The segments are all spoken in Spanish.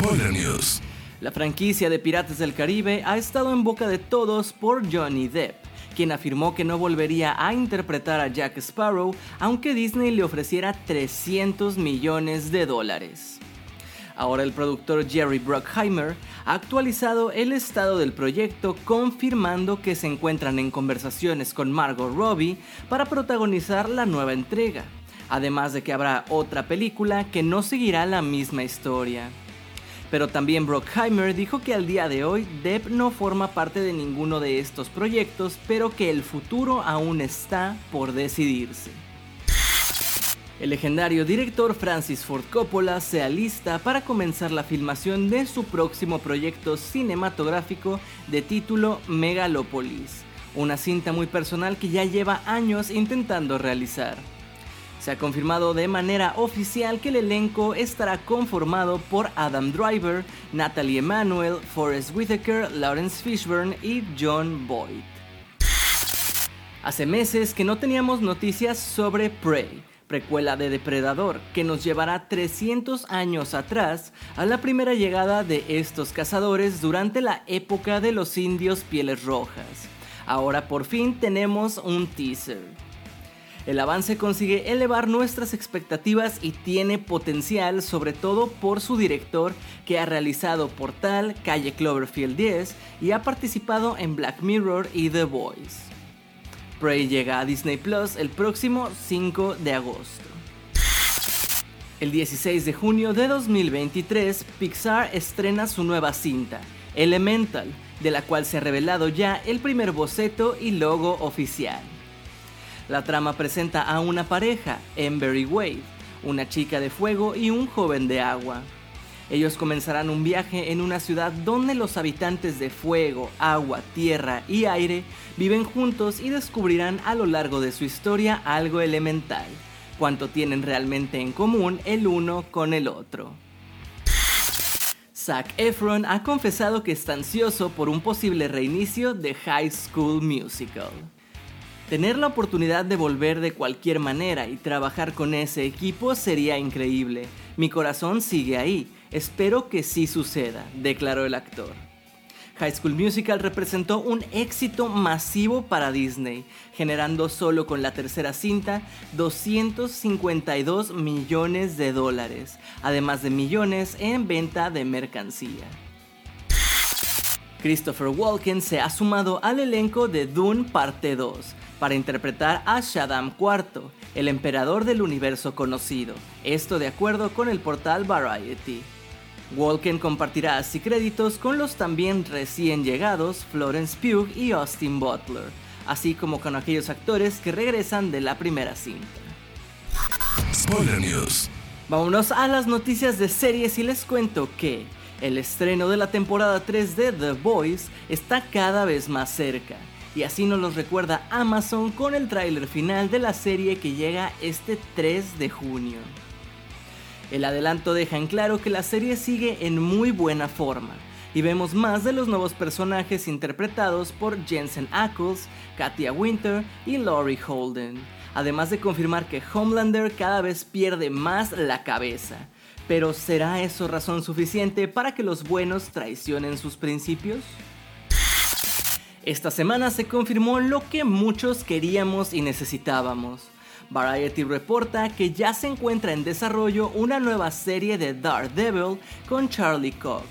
News. La franquicia de Piratas del Caribe ha estado en boca de todos por Johnny Depp, quien afirmó que no volvería a interpretar a Jack Sparrow aunque Disney le ofreciera 300 millones de dólares. Ahora el productor Jerry Bruckheimer ha actualizado el estado del proyecto confirmando que se encuentran en conversaciones con Margot Robbie para protagonizar la nueva entrega, además de que habrá otra película que no seguirá la misma historia. Pero también Bruckheimer dijo que al día de hoy Depp no forma parte de ninguno de estos proyectos, pero que el futuro aún está por decidirse. El legendario director Francis Ford Coppola se alista para comenzar la filmación de su próximo proyecto cinematográfico de título Megalopolis, una cinta muy personal que ya lleva años intentando realizar. Se ha confirmado de manera oficial que el elenco estará conformado por Adam Driver, Natalie Emanuel, Forrest Whitaker, Lawrence Fishburne y John Boyd. Hace meses que no teníamos noticias sobre Prey, precuela de Depredador, que nos llevará 300 años atrás a la primera llegada de estos cazadores durante la época de los indios pieles rojas. Ahora por fin tenemos un teaser. El avance consigue elevar nuestras expectativas y tiene potencial sobre todo por su director que ha realizado Portal, Calle Cloverfield 10 y ha participado en Black Mirror y The Voice. Prey llega a Disney Plus el próximo 5 de agosto. El 16 de junio de 2023, Pixar estrena su nueva cinta, Elemental, de la cual se ha revelado ya el primer boceto y logo oficial. La trama presenta a una pareja, Ember y Wade, una chica de fuego y un joven de agua. Ellos comenzarán un viaje en una ciudad donde los habitantes de fuego, agua, tierra y aire viven juntos y descubrirán a lo largo de su historia algo elemental, cuánto tienen realmente en común el uno con el otro. Zac Efron ha confesado que está ansioso por un posible reinicio de High School Musical. Tener la oportunidad de volver de cualquier manera y trabajar con ese equipo sería increíble. Mi corazón sigue ahí Espero que sí suceda, declaró el actor. High School Musical representó un éxito masivo para Disney, generando solo con la tercera cinta 252 millones de dólares, además de millones en venta de mercancía. Christopher Walken se ha sumado al elenco de Dune Parte 2 para interpretar a Shaddam IV, el emperador del universo conocido, esto de acuerdo con el portal Variety. Walken compartirá así créditos con los también recién llegados Florence Pugh y Austin Butler, así como con aquellos actores que regresan de la primera cinta. Spoiler News. Vámonos a las noticias de series y les cuento que el estreno de la temporada 3 de The Boys está cada vez más cerca. Y así nos lo recuerda Amazon con el tráiler final de la serie que llega este 3 de junio. El adelanto deja en claro que la serie sigue en muy buena forma y vemos más de los nuevos personajes interpretados por Jensen Ackles, Katia Winter y Laurie Holden, además de confirmar que Homelander cada vez pierde más la cabeza. Pero ¿será eso razón suficiente para que los buenos traicionen sus principios? Esta semana se confirmó lo que muchos queríamos y necesitábamos Variety reporta que ya se encuentra en desarrollo una nueva serie de Daredevil con Charlie Cox,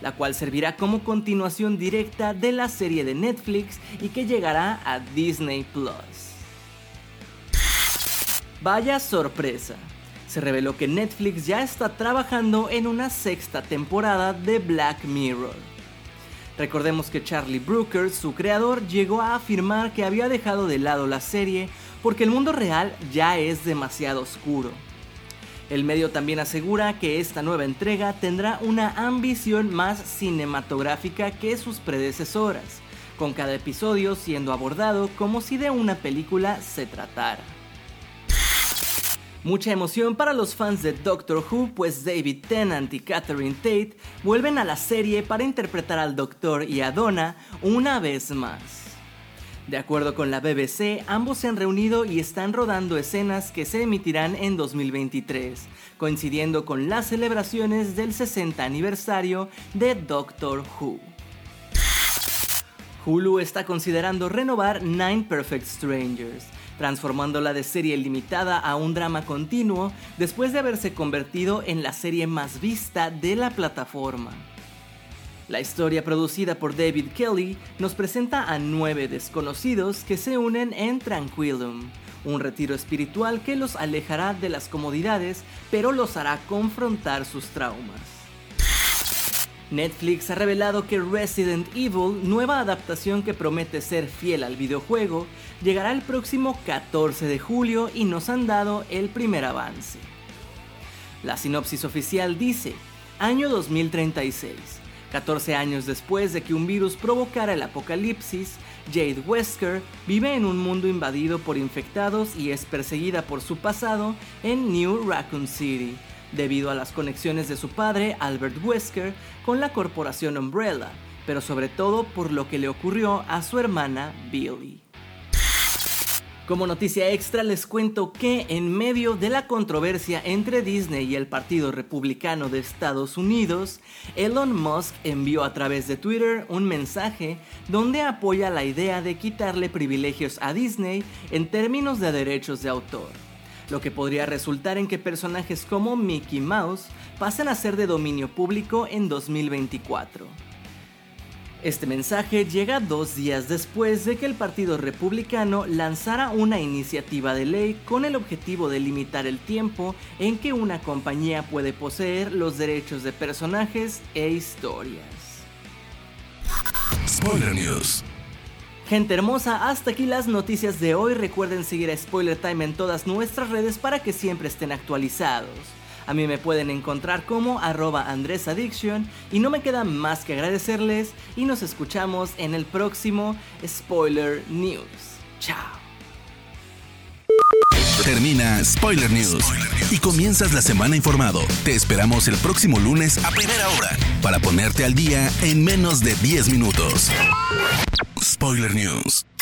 la cual servirá como continuación directa de la serie de Netflix y que llegará a Disney Plus. Vaya sorpresa. Se reveló que Netflix ya está trabajando en una sexta temporada de Black Mirror. Recordemos que Charlie Brooker, su creador, llegó a afirmar que había dejado de lado la serie porque el mundo real ya es demasiado oscuro. El medio también asegura que esta nueva entrega tendrá una ambición más cinematográfica que sus predecesoras, con cada episodio siendo abordado como si de una película se tratara. Mucha emoción para los fans de Doctor Who, pues David Tennant y Catherine Tate vuelven a la serie para interpretar al Doctor y a Donna una vez más. De acuerdo con la BBC, ambos se han reunido y están rodando escenas que se emitirán en 2023, coincidiendo con las celebraciones del 60 aniversario de Doctor Who. Hulu está considerando renovar Nine Perfect Strangers, transformándola de serie limitada a un drama continuo después de haberse convertido en la serie más vista de la plataforma. La historia producida por David Kelly nos presenta a nueve desconocidos que se unen en Tranquilum, un retiro espiritual que los alejará de las comodidades pero los hará confrontar sus traumas. Netflix ha revelado que Resident Evil, nueva adaptación que promete ser fiel al videojuego, llegará el próximo 14 de julio y nos han dado el primer avance. La sinopsis oficial dice, año 2036, 14 años después de que un virus provocara el apocalipsis, Jade Wesker vive en un mundo invadido por infectados y es perseguida por su pasado en New Raccoon City debido a las conexiones de su padre, Albert Wesker, con la corporación Umbrella, pero sobre todo por lo que le ocurrió a su hermana Billy. Como noticia extra les cuento que en medio de la controversia entre Disney y el Partido Republicano de Estados Unidos, Elon Musk envió a través de Twitter un mensaje donde apoya la idea de quitarle privilegios a Disney en términos de derechos de autor lo que podría resultar en que personajes como Mickey Mouse pasen a ser de dominio público en 2024. Este mensaje llega dos días después de que el Partido Republicano lanzara una iniciativa de ley con el objetivo de limitar el tiempo en que una compañía puede poseer los derechos de personajes e historias. Spoiler News. Gente hermosa, hasta aquí las noticias de hoy. Recuerden seguir a Spoiler Time en todas nuestras redes para que siempre estén actualizados. A mí me pueden encontrar como arroba Addiction y no me queda más que agradecerles y nos escuchamos en el próximo Spoiler News. Chao. Termina Spoiler News y comienzas la semana informado. Te esperamos el próximo lunes a primera hora para ponerte al día en menos de 10 minutos. Spoiler News.